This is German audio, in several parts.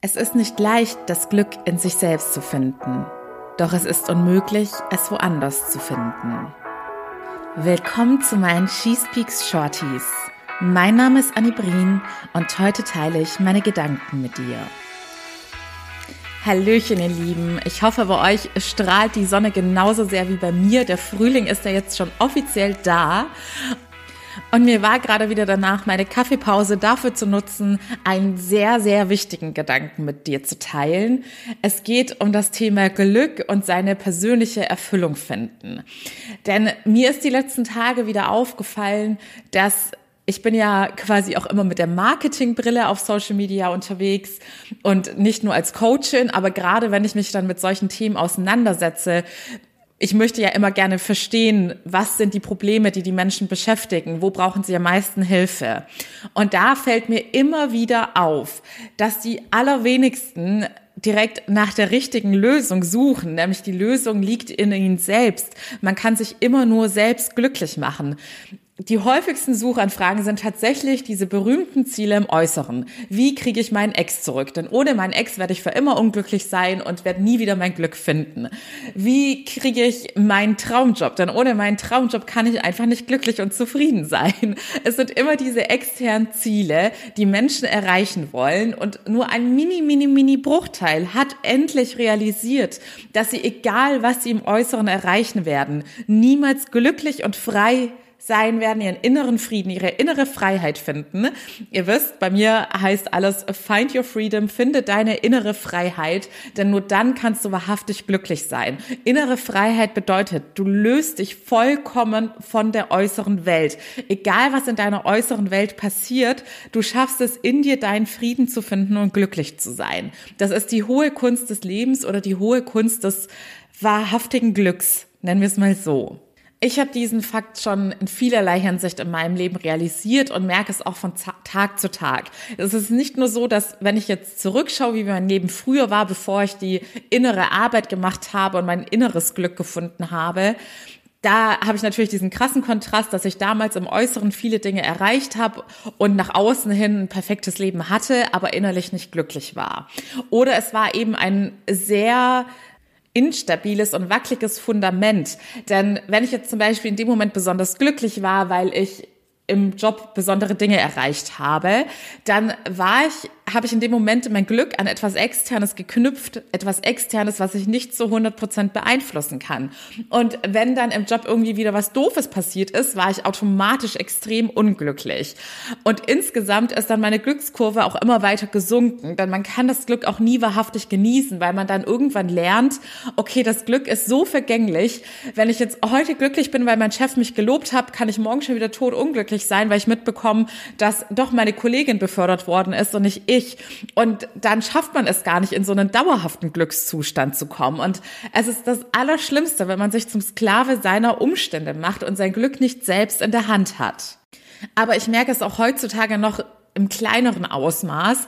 Es ist nicht leicht, das Glück in sich selbst zu finden. Doch es ist unmöglich, es woanders zu finden. Willkommen zu meinen Cheese Peaks Shorties. Mein Name ist Annie Brien und heute teile ich meine Gedanken mit dir. Hallöchen, ihr Lieben. Ich hoffe, bei euch strahlt die Sonne genauso sehr wie bei mir. Der Frühling ist ja jetzt schon offiziell da. Und mir war gerade wieder danach, meine Kaffeepause dafür zu nutzen, einen sehr, sehr wichtigen Gedanken mit dir zu teilen. Es geht um das Thema Glück und seine persönliche Erfüllung finden. Denn mir ist die letzten Tage wieder aufgefallen, dass ich bin ja quasi auch immer mit der Marketingbrille auf Social Media unterwegs und nicht nur als Coachin, aber gerade wenn ich mich dann mit solchen Themen auseinandersetze, ich möchte ja immer gerne verstehen, was sind die Probleme, die die Menschen beschäftigen, wo brauchen sie am meisten Hilfe. Und da fällt mir immer wieder auf, dass die allerwenigsten direkt nach der richtigen Lösung suchen, nämlich die Lösung liegt in ihnen selbst. Man kann sich immer nur selbst glücklich machen die häufigsten Suchanfragen sind tatsächlich diese berühmten Ziele im Äußeren. Wie kriege ich meinen Ex zurück? Denn ohne meinen Ex werde ich für immer unglücklich sein und werde nie wieder mein Glück finden. Wie kriege ich meinen Traumjob? Denn ohne meinen Traumjob kann ich einfach nicht glücklich und zufrieden sein. Es sind immer diese externen Ziele, die Menschen erreichen wollen und nur ein mini, mini, mini Bruchteil hat endlich realisiert, dass sie, egal was sie im Äußeren erreichen werden, niemals glücklich und frei sein werden, ihren inneren Frieden, ihre innere Freiheit finden. Ihr wisst, bei mir heißt alles Find Your Freedom, finde deine innere Freiheit, denn nur dann kannst du wahrhaftig glücklich sein. Innere Freiheit bedeutet, du löst dich vollkommen von der äußeren Welt. Egal was in deiner äußeren Welt passiert, du schaffst es in dir deinen Frieden zu finden und glücklich zu sein. Das ist die hohe Kunst des Lebens oder die hohe Kunst des wahrhaftigen Glücks, nennen wir es mal so. Ich habe diesen Fakt schon in vielerlei Hinsicht in meinem Leben realisiert und merke es auch von Tag zu Tag. Es ist nicht nur so, dass wenn ich jetzt zurückschaue, wie mein Leben früher war, bevor ich die innere Arbeit gemacht habe und mein inneres Glück gefunden habe, da habe ich natürlich diesen krassen Kontrast, dass ich damals im Äußeren viele Dinge erreicht habe und nach außen hin ein perfektes Leben hatte, aber innerlich nicht glücklich war. Oder es war eben ein sehr instabiles und wackeliges Fundament. Denn wenn ich jetzt zum Beispiel in dem Moment besonders glücklich war, weil ich im Job besondere Dinge erreicht habe, dann war ich habe ich in dem Moment mein Glück an etwas Externes geknüpft, etwas Externes, was ich nicht zu 100 Prozent beeinflussen kann. Und wenn dann im Job irgendwie wieder was Doofes passiert ist, war ich automatisch extrem unglücklich. Und insgesamt ist dann meine Glückskurve auch immer weiter gesunken, denn man kann das Glück auch nie wahrhaftig genießen, weil man dann irgendwann lernt, okay, das Glück ist so vergänglich. Wenn ich jetzt heute glücklich bin, weil mein Chef mich gelobt hat, kann ich morgen schon wieder tot unglücklich sein, weil ich mitbekomme, dass doch meine Kollegin befördert worden ist und ich ich. Und dann schafft man es gar nicht, in so einen dauerhaften Glückszustand zu kommen. Und es ist das Allerschlimmste, wenn man sich zum Sklave seiner Umstände macht und sein Glück nicht selbst in der Hand hat. Aber ich merke es auch heutzutage noch im kleineren Ausmaß,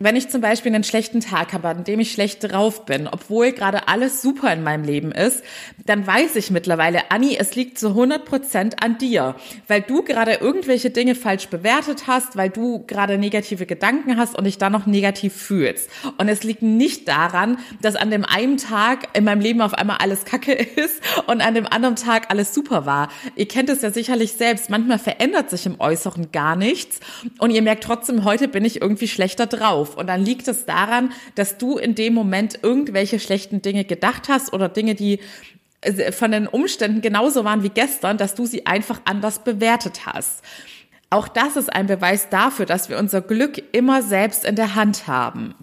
wenn ich zum Beispiel einen schlechten Tag habe, an dem ich schlecht drauf bin, obwohl gerade alles super in meinem Leben ist, dann weiß ich mittlerweile, Anni, es liegt zu 100 Prozent an dir, weil du gerade irgendwelche Dinge falsch bewertet hast, weil du gerade negative Gedanken hast und dich dann noch negativ fühlst. Und es liegt nicht daran, dass an dem einen Tag in meinem Leben auf einmal alles kacke ist und an dem anderen Tag alles super war. Ihr kennt es ja sicherlich selbst. Manchmal verändert sich im Äußeren gar nichts und ihr merkt trotzdem, heute bin ich irgendwie schlechter drauf auf. Und dann liegt es daran, dass du in dem Moment irgendwelche schlechten Dinge gedacht hast oder Dinge, die äh, von den Umständen genauso waren wie gestern, dass du sie einfach anders bewertet hast. Auch das ist ein Beweis dafür, dass wir unser Glück immer selbst in der Hand haben.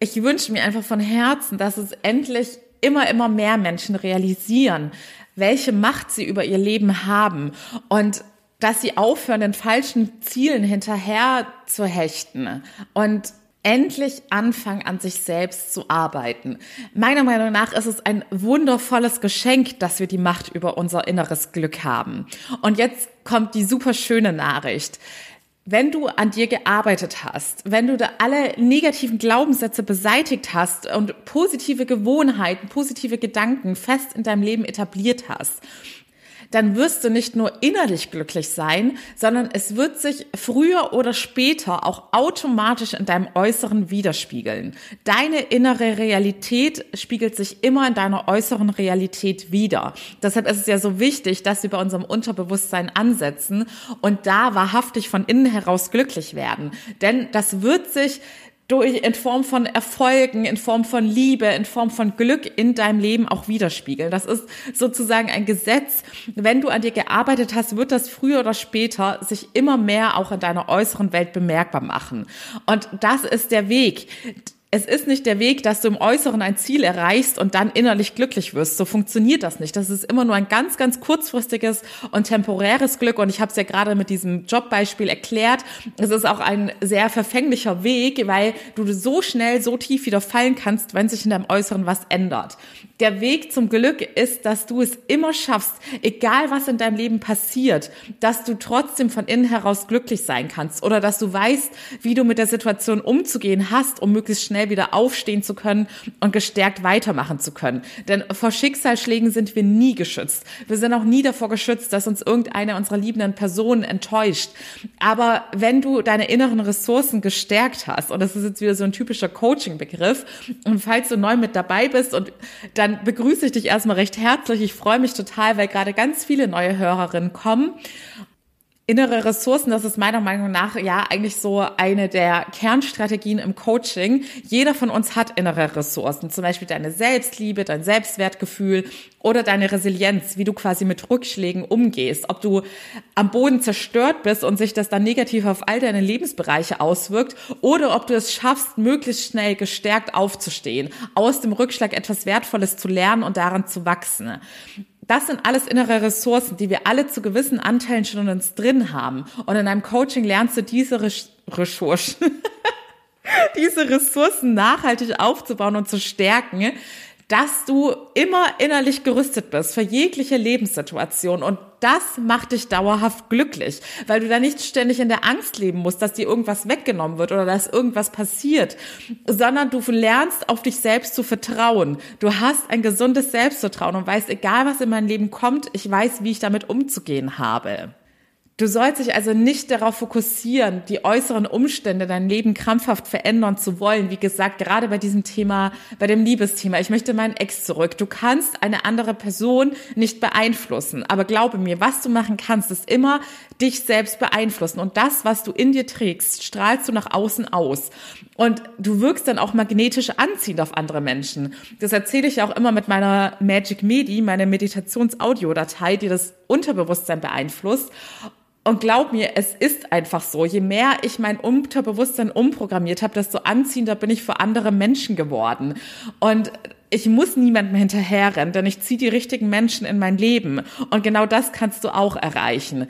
Ich wünsche mir einfach von Herzen, dass es endlich immer, immer mehr Menschen realisieren, welche Macht sie über ihr Leben haben und dass sie aufhören, den falschen Zielen hinterher zu hechten und endlich anfangen, an sich selbst zu arbeiten. Meiner Meinung nach ist es ein wundervolles Geschenk, dass wir die Macht über unser inneres Glück haben. Und jetzt kommt die super schöne Nachricht. Wenn du an dir gearbeitet hast, wenn du da alle negativen Glaubenssätze beseitigt hast und positive Gewohnheiten, positive Gedanken fest in deinem Leben etabliert hast, dann wirst du nicht nur innerlich glücklich sein, sondern es wird sich früher oder später auch automatisch in deinem Äußeren widerspiegeln. Deine innere Realität spiegelt sich immer in deiner äußeren Realität wider. Deshalb ist es ja so wichtig, dass wir bei unserem Unterbewusstsein ansetzen und da wahrhaftig von innen heraus glücklich werden. Denn das wird sich durch, in Form von Erfolgen, in Form von Liebe, in Form von Glück in deinem Leben auch widerspiegeln. Das ist sozusagen ein Gesetz. Wenn du an dir gearbeitet hast, wird das früher oder später sich immer mehr auch in deiner äußeren Welt bemerkbar machen. Und das ist der Weg es ist nicht der Weg, dass du im Äußeren ein Ziel erreichst und dann innerlich glücklich wirst. So funktioniert das nicht. Das ist immer nur ein ganz, ganz kurzfristiges und temporäres Glück. Und ich habe es ja gerade mit diesem Jobbeispiel erklärt. Es ist auch ein sehr verfänglicher Weg, weil du so schnell, so tief wieder fallen kannst, wenn sich in deinem Äußeren was ändert. Der Weg zum Glück ist, dass du es immer schaffst, egal was in deinem Leben passiert, dass du trotzdem von innen heraus glücklich sein kannst oder dass du weißt, wie du mit der Situation umzugehen hast, um möglichst schnell wieder aufstehen zu können und gestärkt weitermachen zu können. Denn vor Schicksalsschlägen sind wir nie geschützt. Wir sind auch nie davor geschützt, dass uns irgendeine unserer liebenden Personen enttäuscht. Aber wenn du deine inneren Ressourcen gestärkt hast, und das ist jetzt wieder so ein typischer Coaching-Begriff, und falls du neu mit dabei bist und dann begrüße ich dich erstmal recht herzlich. Ich freue mich total, weil gerade ganz viele neue Hörerinnen kommen. Innere Ressourcen, das ist meiner Meinung nach ja eigentlich so eine der Kernstrategien im Coaching. Jeder von uns hat innere Ressourcen, zum Beispiel deine Selbstliebe, dein Selbstwertgefühl oder deine Resilienz, wie du quasi mit Rückschlägen umgehst, ob du am Boden zerstört bist und sich das dann negativ auf all deine Lebensbereiche auswirkt oder ob du es schaffst, möglichst schnell gestärkt aufzustehen, aus dem Rückschlag etwas Wertvolles zu lernen und daran zu wachsen das sind alles innere Ressourcen, die wir alle zu gewissen Anteilen schon in uns drin haben. Und in einem Coaching lernst du diese Ressourcen, diese Ressourcen nachhaltig aufzubauen und zu stärken, dass du immer innerlich gerüstet bist für jegliche Lebenssituation und das macht dich dauerhaft glücklich, weil du da nicht ständig in der Angst leben musst, dass dir irgendwas weggenommen wird oder dass irgendwas passiert, sondern du lernst auf dich selbst zu vertrauen. Du hast ein gesundes Selbstvertrauen und weißt, egal was in mein Leben kommt, ich weiß, wie ich damit umzugehen habe. Du sollst dich also nicht darauf fokussieren, die äußeren Umstände, dein Leben krampfhaft verändern zu wollen. Wie gesagt, gerade bei diesem Thema, bei dem Liebesthema, ich möchte meinen Ex zurück. Du kannst eine andere Person nicht beeinflussen. Aber glaube mir, was du machen kannst, ist immer dich selbst beeinflussen. Und das, was du in dir trägst, strahlst du nach außen aus. Und du wirkst dann auch magnetisch anziehend auf andere Menschen. Das erzähle ich auch immer mit meiner Magic Medi, meine Meditations-Audiodatei, die das Unterbewusstsein beeinflusst. Und glaub mir, es ist einfach so. Je mehr ich mein Unterbewusstsein umprogrammiert habe, desto anziehender bin ich für andere Menschen geworden. Und ich muss niemandem hinterherrennen, denn ich ziehe die richtigen Menschen in mein Leben. Und genau das kannst du auch erreichen.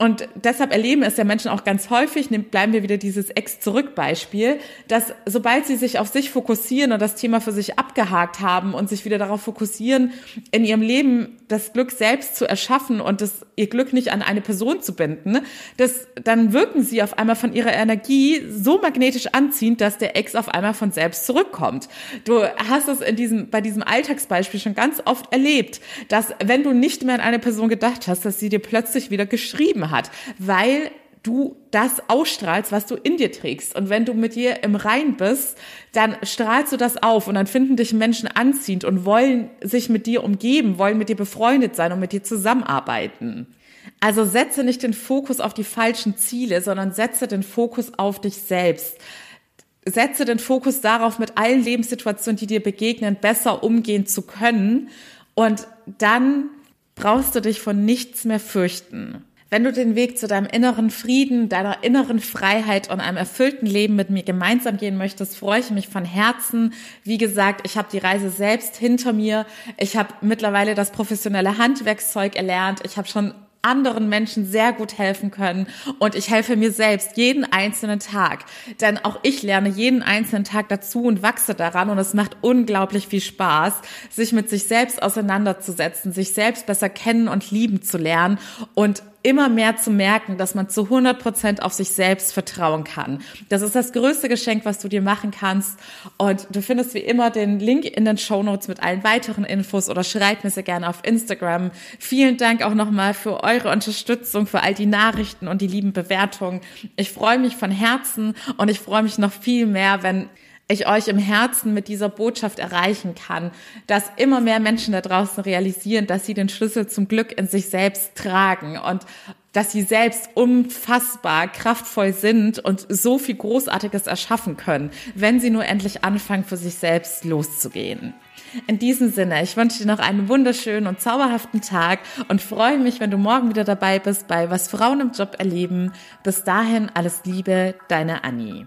Und deshalb erleben es ja Menschen auch ganz häufig, bleiben wir wieder dieses Ex-Zurück-Beispiel, dass sobald sie sich auf sich fokussieren und das Thema für sich abgehakt haben und sich wieder darauf fokussieren, in ihrem Leben das Glück selbst zu erschaffen und das, ihr Glück nicht an eine Person zu binden, das, dann wirken sie auf einmal von ihrer Energie so magnetisch anziehend, dass der Ex auf einmal von selbst zurückkommt. Du hast es in diesem, bei diesem Alltagsbeispiel schon ganz oft erlebt, dass wenn du nicht mehr an eine Person gedacht hast, dass sie dir plötzlich wieder geschrieben hat, weil du das ausstrahlst, was du in dir trägst. Und wenn du mit dir im Rein bist, dann strahlst du das auf und dann finden dich Menschen anziehend und wollen sich mit dir umgeben, wollen mit dir befreundet sein und mit dir zusammenarbeiten. Also setze nicht den Fokus auf die falschen Ziele, sondern setze den Fokus auf dich selbst. Setze den Fokus darauf, mit allen Lebenssituationen, die dir begegnen, besser umgehen zu können. Und dann brauchst du dich von nichts mehr fürchten. Wenn du den Weg zu deinem inneren Frieden, deiner inneren Freiheit und einem erfüllten Leben mit mir gemeinsam gehen möchtest, freue ich mich von Herzen. Wie gesagt, ich habe die Reise selbst hinter mir. Ich habe mittlerweile das professionelle Handwerkszeug erlernt. Ich habe schon anderen Menschen sehr gut helfen können und ich helfe mir selbst jeden einzelnen Tag. Denn auch ich lerne jeden einzelnen Tag dazu und wachse daran und es macht unglaublich viel Spaß, sich mit sich selbst auseinanderzusetzen, sich selbst besser kennen und lieben zu lernen und immer mehr zu merken, dass man zu 100 Prozent auf sich selbst vertrauen kann. Das ist das größte Geschenk, was du dir machen kannst. Und du findest wie immer den Link in den Show Notes mit allen weiteren Infos oder schreib mir sehr gerne auf Instagram. Vielen Dank auch nochmal für eure Unterstützung, für all die Nachrichten und die lieben Bewertungen. Ich freue mich von Herzen und ich freue mich noch viel mehr, wenn ich euch im Herzen mit dieser Botschaft erreichen kann, dass immer mehr Menschen da draußen realisieren, dass sie den Schlüssel zum Glück in sich selbst tragen und dass sie selbst unfassbar kraftvoll sind und so viel Großartiges erschaffen können, wenn sie nur endlich anfangen, für sich selbst loszugehen. In diesem Sinne, ich wünsche dir noch einen wunderschönen und zauberhaften Tag und freue mich, wenn du morgen wieder dabei bist bei Was Frauen im Job erleben. Bis dahin alles Liebe, deine Annie.